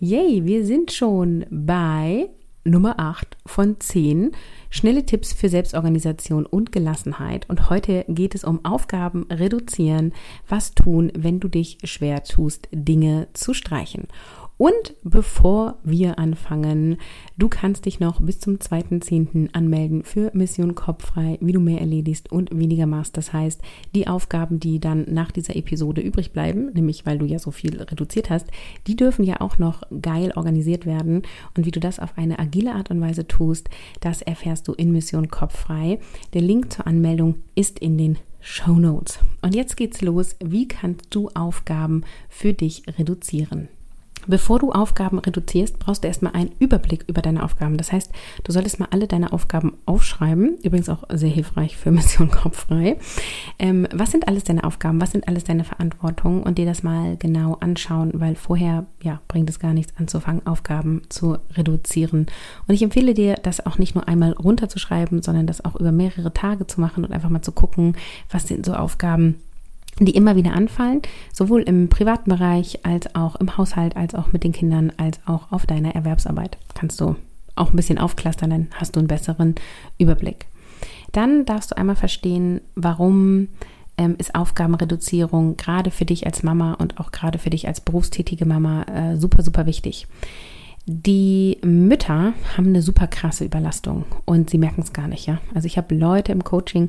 Yay, wir sind schon bei Nummer 8 von 10 schnelle Tipps für Selbstorganisation und Gelassenheit. Und heute geht es um Aufgaben reduzieren, was tun, wenn du dich schwer tust, Dinge zu streichen. Und bevor wir anfangen, du kannst dich noch bis zum 2.10. anmelden für Mission Kopffrei, wie du mehr erledigst und weniger machst. Das heißt, die Aufgaben, die dann nach dieser Episode übrig bleiben, nämlich weil du ja so viel reduziert hast, die dürfen ja auch noch geil organisiert werden. Und wie du das auf eine agile Art und Weise tust, das erfährst du in Mission Kopffrei. Der Link zur Anmeldung ist in den Show Notes. Und jetzt geht's los. Wie kannst du Aufgaben für dich reduzieren? Bevor du Aufgaben reduzierst, brauchst du erstmal einen Überblick über deine Aufgaben. Das heißt, du solltest mal alle deine Aufgaben aufschreiben. Übrigens auch sehr hilfreich für Mission Kopffrei. Ähm, was sind alles deine Aufgaben? Was sind alles deine Verantwortungen? Und dir das mal genau anschauen, weil vorher ja, bringt es gar nichts anzufangen, Aufgaben zu reduzieren. Und ich empfehle dir, das auch nicht nur einmal runterzuschreiben, sondern das auch über mehrere Tage zu machen und einfach mal zu gucken, was sind so Aufgaben, die immer wieder anfallen, sowohl im privaten Bereich als auch im Haushalt, als auch mit den Kindern, als auch auf deiner Erwerbsarbeit. Kannst du auch ein bisschen aufklustern, dann hast du einen besseren Überblick. Dann darfst du einmal verstehen, warum ähm, ist Aufgabenreduzierung gerade für dich als Mama und auch gerade für dich als berufstätige Mama äh, super, super wichtig. Die Mütter haben eine super krasse Überlastung und sie merken es gar nicht, ja. Also ich habe Leute im Coaching,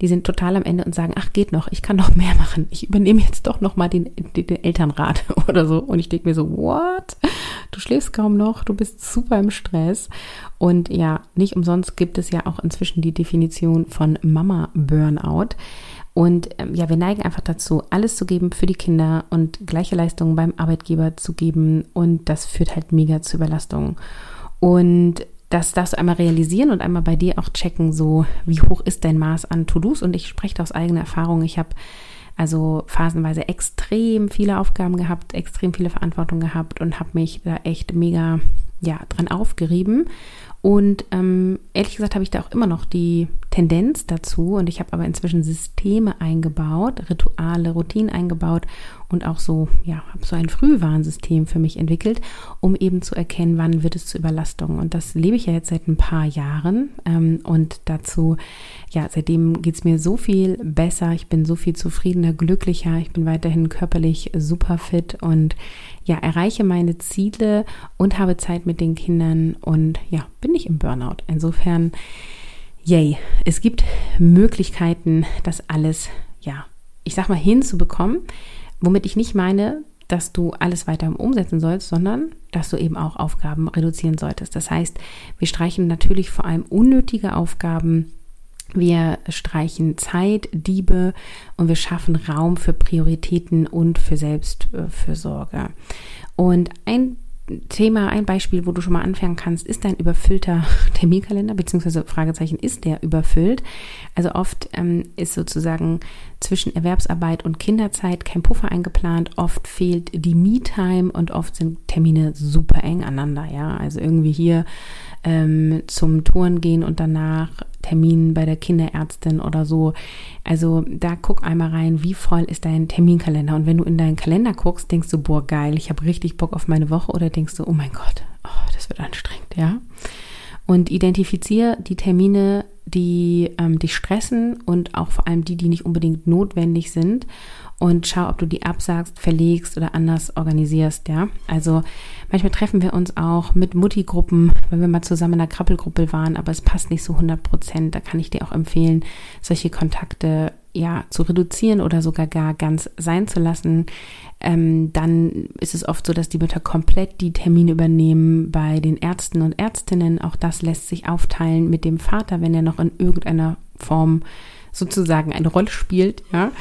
die sind total am Ende und sagen, ach geht noch, ich kann noch mehr machen. Ich übernehme jetzt doch noch mal den, den, den Elternrat oder so. Und ich denke mir so, what? Du schläfst kaum noch, du bist super im Stress. Und ja, nicht umsonst gibt es ja auch inzwischen die Definition von Mama Burnout. Und ähm, ja, wir neigen einfach dazu, alles zu geben für die Kinder und gleiche Leistungen beim Arbeitgeber zu geben. Und das führt halt mega zu Überlastungen. Und das darfst du einmal realisieren und einmal bei dir auch checken, so wie hoch ist dein Maß an To-Dos. Und ich spreche da aus eigener Erfahrung. Ich habe also phasenweise extrem viele Aufgaben gehabt, extrem viele Verantwortung gehabt und habe mich da echt mega ja, dran aufgerieben und ähm, ehrlich gesagt habe ich da auch immer noch die Tendenz dazu. Und ich habe aber inzwischen Systeme eingebaut, Rituale, Routinen eingebaut und auch so, ja, habe so ein Frühwarnsystem für mich entwickelt, um eben zu erkennen, wann wird es zu Überlastungen. Und das lebe ich ja jetzt seit ein paar Jahren. Ähm, und dazu, ja, seitdem geht es mir so viel besser, ich bin so viel zufriedener, glücklicher, ich bin weiterhin körperlich super fit und ja, erreiche meine Ziele und habe Zeit mit den Kindern. Und ja, bin nicht im Burnout. Insofern, yay, es gibt Möglichkeiten, das alles, ja, ich sag mal, hinzubekommen, womit ich nicht meine, dass du alles weiter umsetzen sollst, sondern dass du eben auch Aufgaben reduzieren solltest. Das heißt, wir streichen natürlich vor allem unnötige Aufgaben wir streichen Zeit, Diebe und wir schaffen Raum für Prioritäten und für Selbstfürsorge. Und ein Thema, ein Beispiel, wo du schon mal anfangen kannst, ist dein überfüllter Terminkalender, beziehungsweise Fragezeichen, ist der überfüllt? Also oft ähm, ist sozusagen zwischen Erwerbsarbeit und Kinderzeit kein Puffer eingeplant, oft fehlt die Me-Time und oft sind Termine super eng aneinander, ja. Also irgendwie hier ähm, zum Touren gehen und danach Termin bei der Kinderärztin oder so. Also da guck einmal rein, wie voll ist dein Terminkalender. Und wenn du in deinen Kalender guckst, denkst du, boah, geil, ich habe richtig Bock auf meine Woche oder denkst du, oh mein Gott, oh, das wird anstrengend, ja. Und identifiziere die Termine, die ähm, dich stressen und auch vor allem die, die nicht unbedingt notwendig sind und schau, ob du die absagst, verlegst oder anders organisierst, ja. Also manchmal treffen wir uns auch mit Mutti-Gruppen, wenn wir mal zusammen in einer Krabbelgruppe waren, aber es passt nicht so 100 Prozent. Da kann ich dir auch empfehlen, solche Kontakte ja zu reduzieren oder sogar gar ganz sein zu lassen. Ähm, dann ist es oft so, dass die Mütter komplett die Termine übernehmen bei den Ärzten und Ärztinnen. Auch das lässt sich aufteilen mit dem Vater, wenn er noch in irgendeiner Form sozusagen eine Rolle spielt. Ja.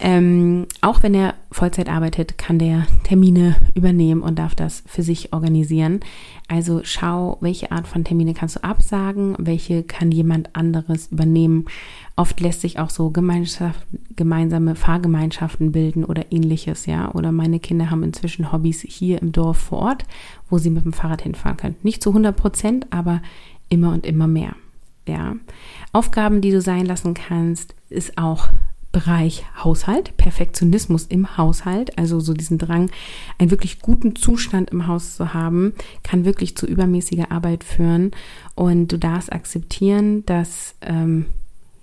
Ähm, auch wenn er Vollzeit arbeitet, kann der Termine übernehmen und darf das für sich organisieren. Also schau, welche Art von Termine kannst du absagen, welche kann jemand anderes übernehmen. Oft lässt sich auch so Gemeinschaft, gemeinsame Fahrgemeinschaften bilden oder ähnliches, ja. Oder meine Kinder haben inzwischen Hobbys hier im Dorf vor Ort, wo sie mit dem Fahrrad hinfahren können. Nicht zu 100 Prozent, aber immer und immer mehr. Ja. Aufgaben, die du sein lassen kannst, ist auch Bereich Haushalt, Perfektionismus im Haushalt, also so diesen Drang, einen wirklich guten Zustand im Haus zu haben, kann wirklich zu übermäßiger Arbeit führen. Und du darfst akzeptieren, dass ähm,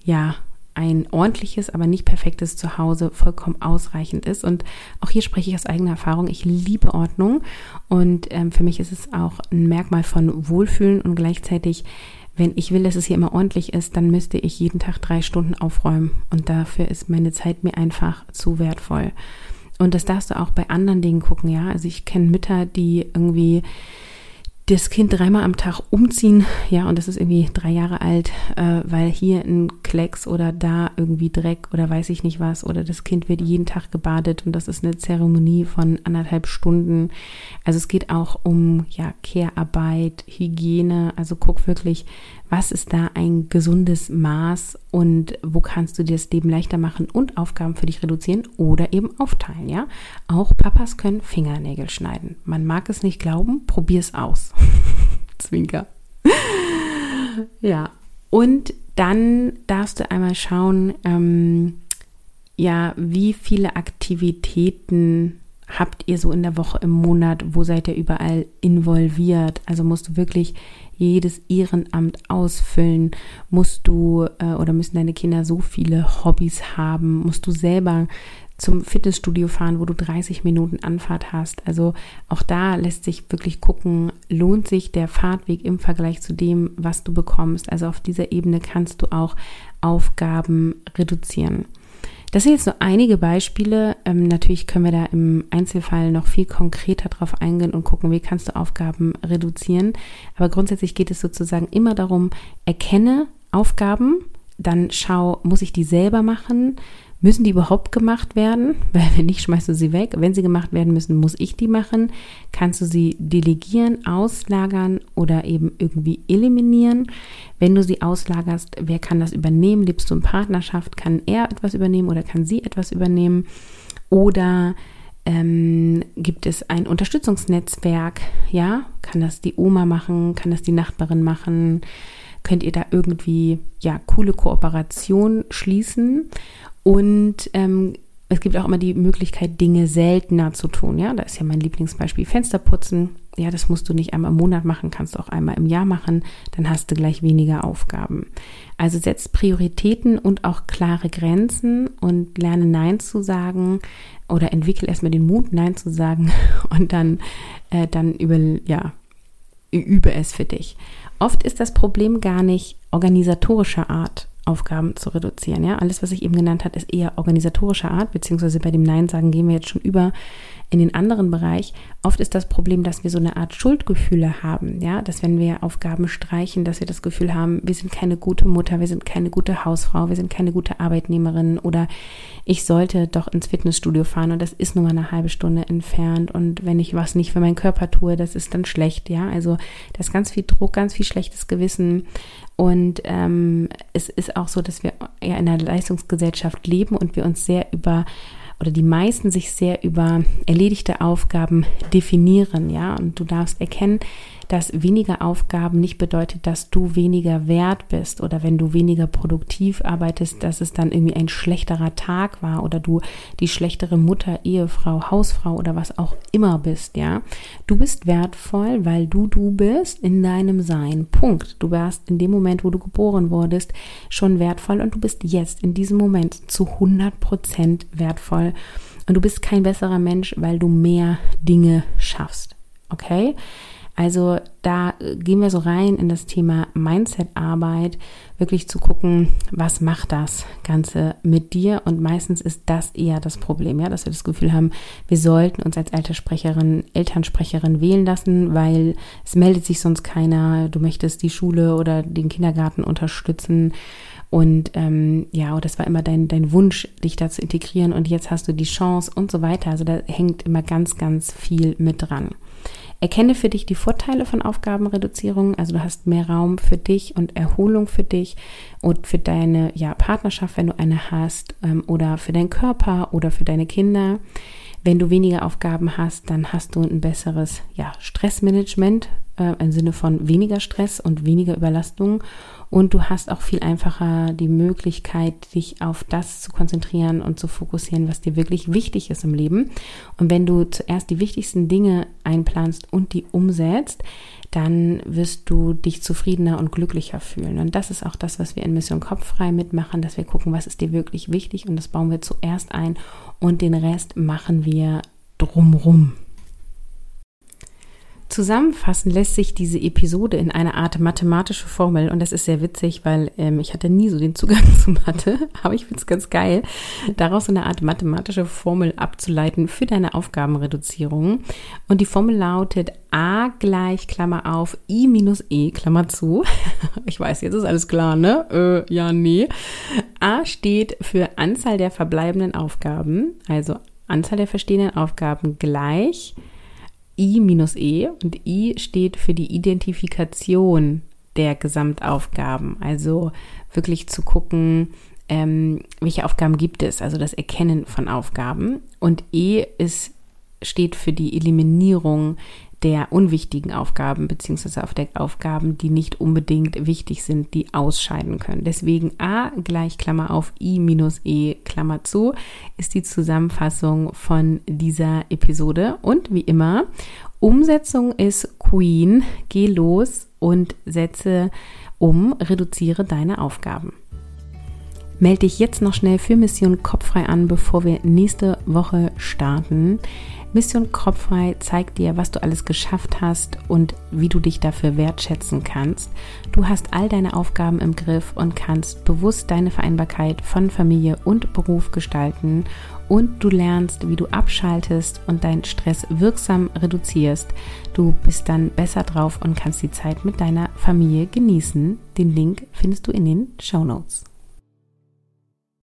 ja ein ordentliches, aber nicht perfektes Zuhause vollkommen ausreichend ist. Und auch hier spreche ich aus eigener Erfahrung. Ich liebe Ordnung und ähm, für mich ist es auch ein Merkmal von Wohlfühlen und gleichzeitig wenn ich will, dass es hier immer ordentlich ist, dann müsste ich jeden Tag drei Stunden aufräumen. Und dafür ist meine Zeit mir einfach zu wertvoll. Und das darfst du auch bei anderen Dingen gucken, ja. Also ich kenne Mütter, die irgendwie das Kind dreimal am Tag umziehen, ja, und das ist irgendwie drei Jahre alt, äh, weil hier ein Klecks oder da irgendwie Dreck oder weiß ich nicht was, oder das Kind wird jeden Tag gebadet und das ist eine Zeremonie von anderthalb Stunden. Also es geht auch um, ja, Care-Arbeit, Hygiene, also guck wirklich, was ist da ein gesundes Maß und wo kannst du dir das Leben leichter machen und Aufgaben für dich reduzieren oder eben aufteilen, ja? Auch Papas können Fingernägel schneiden. Man mag es nicht glauben, probier es aus. Zwinker. ja, und dann darfst du einmal schauen, ähm, ja, wie viele Aktivitäten habt ihr so in der Woche, im Monat, wo seid ihr überall involviert? Also musst du wirklich jedes Ehrenamt ausfüllen? Musst du äh, oder müssen deine Kinder so viele Hobbys haben? Musst du selber zum Fitnessstudio fahren, wo du 30 Minuten Anfahrt hast? Also auch da lässt sich wirklich gucken, lohnt sich der Fahrtweg im Vergleich zu dem, was du bekommst? Also auf dieser Ebene kannst du auch Aufgaben reduzieren. Das sind jetzt nur einige Beispiele. Ähm, natürlich können wir da im Einzelfall noch viel konkreter drauf eingehen und gucken, wie kannst du Aufgaben reduzieren. Aber grundsätzlich geht es sozusagen immer darum, erkenne Aufgaben, dann schau, muss ich die selber machen? Müssen die überhaupt gemacht werden? Weil wenn nicht, schmeißt du sie weg. Wenn sie gemacht werden müssen, muss ich die machen. Kannst du sie delegieren, auslagern oder eben irgendwie eliminieren? Wenn du sie auslagerst, wer kann das übernehmen? Lebst du in Partnerschaft? Kann er etwas übernehmen oder kann sie etwas übernehmen? Oder ähm, gibt es ein Unterstützungsnetzwerk? Ja, kann das die Oma machen? Kann das die Nachbarin machen? Könnt ihr da irgendwie ja coole Kooperation schließen? Und ähm, es gibt auch immer die Möglichkeit, Dinge seltener zu tun. Ja, da ist ja mein Lieblingsbeispiel Fenster putzen. Ja, das musst du nicht einmal im Monat machen, kannst du auch einmal im Jahr machen. Dann hast du gleich weniger Aufgaben. Also setz Prioritäten und auch klare Grenzen und lerne Nein zu sagen oder entwickel erstmal den Mut, Nein zu sagen und dann, äh, dann über, ja, übe es für dich. Oft ist das Problem gar nicht organisatorischer Art, Aufgaben zu reduzieren. Ja, alles, was ich eben genannt habe, ist eher organisatorischer Art, beziehungsweise bei dem Nein sagen gehen wir jetzt schon über in den anderen Bereich. Oft ist das Problem, dass wir so eine Art Schuldgefühle haben, ja, dass wenn wir Aufgaben streichen, dass wir das Gefühl haben, wir sind keine gute Mutter, wir sind keine gute Hausfrau, wir sind keine gute Arbeitnehmerin oder ich sollte doch ins Fitnessstudio fahren und das ist nur mal eine halbe Stunde entfernt und wenn ich was nicht für meinen Körper tue, das ist dann schlecht, ja. Also da ist ganz viel Druck, ganz viel schlechtes Gewissen und ähm, es ist auch so, dass wir ja in einer Leistungsgesellschaft leben und wir uns sehr über oder die meisten sich sehr über erledigte Aufgaben definieren, ja. Und du darfst erkennen, dass weniger Aufgaben nicht bedeutet, dass du weniger wert bist oder wenn du weniger produktiv arbeitest, dass es dann irgendwie ein schlechterer Tag war oder du die schlechtere Mutter, Ehefrau, Hausfrau oder was auch immer bist, ja. Du bist wertvoll, weil du du bist in deinem Sein. Punkt. Du warst in dem Moment, wo du geboren wurdest, schon wertvoll und du bist jetzt in diesem Moment zu 100 Prozent wertvoll. Und du bist kein besserer Mensch, weil du mehr Dinge schaffst. Okay? Also da äh, gehen wir so rein in das Thema Mindset-Arbeit, wirklich zu gucken, was macht das Ganze mit dir? Und meistens ist das eher das Problem, ja, dass wir das Gefühl haben, wir sollten uns als Elternsprecherin, Elternsprecherin wählen lassen, weil es meldet sich sonst keiner. Du möchtest die Schule oder den Kindergarten unterstützen. Und ähm, ja, das war immer dein, dein Wunsch, dich da zu integrieren und jetzt hast du die Chance und so weiter. Also da hängt immer ganz, ganz viel mit dran. Erkenne für dich die Vorteile von Aufgabenreduzierung. Also du hast mehr Raum für dich und Erholung für dich und für deine ja, Partnerschaft, wenn du eine hast, ähm, oder für deinen Körper oder für deine Kinder. Wenn du weniger Aufgaben hast, dann hast du ein besseres ja, Stressmanagement äh, im Sinne von weniger Stress und weniger Überlastung. Und du hast auch viel einfacher die Möglichkeit, dich auf das zu konzentrieren und zu fokussieren, was dir wirklich wichtig ist im Leben. Und wenn du zuerst die wichtigsten Dinge einplanst und die umsetzt, dann wirst du dich zufriedener und glücklicher fühlen. Und das ist auch das, was wir in Mission Kopffrei mitmachen, dass wir gucken, was ist dir wirklich wichtig und das bauen wir zuerst ein und den Rest machen wir drumrum. Zusammenfassen lässt sich diese Episode in eine Art mathematische Formel und das ist sehr witzig, weil ähm, ich hatte nie so den Zugang zu Mathe, aber ich finde es ganz geil, daraus eine Art mathematische Formel abzuleiten für deine Aufgabenreduzierung. Und die Formel lautet a gleich Klammer auf i minus e Klammer zu. Ich weiß, jetzt ist alles klar, ne? Äh, ja, nee. A steht für Anzahl der verbleibenden Aufgaben, also Anzahl der verstehenden Aufgaben gleich I minus E und I steht für die Identifikation der Gesamtaufgaben. Also wirklich zu gucken, ähm, welche Aufgaben gibt es, also das Erkennen von Aufgaben. Und E ist, steht für die Eliminierung der unwichtigen Aufgaben beziehungsweise auf der Aufgaben, die nicht unbedingt wichtig sind, die ausscheiden können. Deswegen A gleich Klammer auf I minus E Klammer zu ist die Zusammenfassung von dieser Episode. Und wie immer, Umsetzung ist Queen. Geh los und setze um, reduziere deine Aufgaben. Melde dich jetzt noch schnell für Mission Kopffrei an, bevor wir nächste Woche starten. Mission Kopffrei zeigt dir, was du alles geschafft hast und wie du dich dafür wertschätzen kannst. Du hast all deine Aufgaben im Griff und kannst bewusst deine Vereinbarkeit von Familie und Beruf gestalten und du lernst, wie du abschaltest und deinen Stress wirksam reduzierst. Du bist dann besser drauf und kannst die Zeit mit deiner Familie genießen. Den Link findest du in den Show Notes.